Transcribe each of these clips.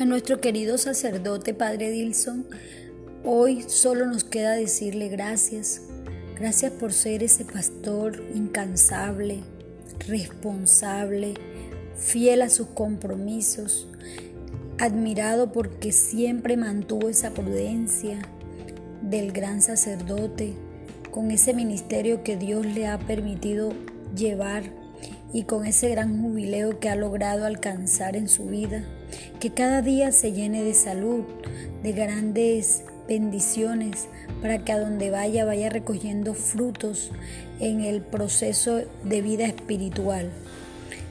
A nuestro querido sacerdote Padre Dilson, hoy solo nos queda decirle gracias. Gracias por ser ese pastor incansable, responsable, fiel a sus compromisos, admirado porque siempre mantuvo esa prudencia del gran sacerdote con ese ministerio que Dios le ha permitido llevar y con ese gran jubileo que ha logrado alcanzar en su vida, que cada día se llene de salud, de grandes bendiciones, para que a donde vaya vaya recogiendo frutos en el proceso de vida espiritual.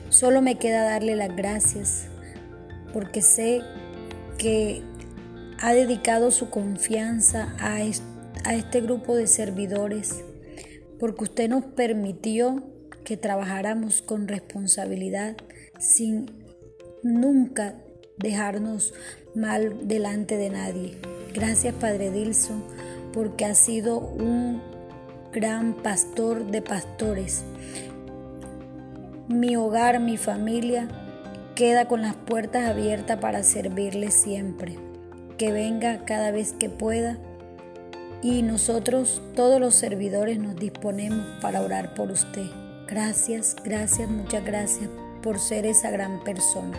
Solo me queda darle las gracias, porque sé que ha dedicado su confianza a a este grupo de servidores, porque usted nos permitió que trabajáramos con responsabilidad sin nunca dejarnos mal delante de nadie. Gracias Padre Dilson, porque ha sido un gran pastor de pastores. Mi hogar, mi familia, queda con las puertas abiertas para servirle siempre. Que venga cada vez que pueda y nosotros, todos los servidores, nos disponemos para orar por usted. Gracias, gracias, muchas gracias por ser esa gran persona.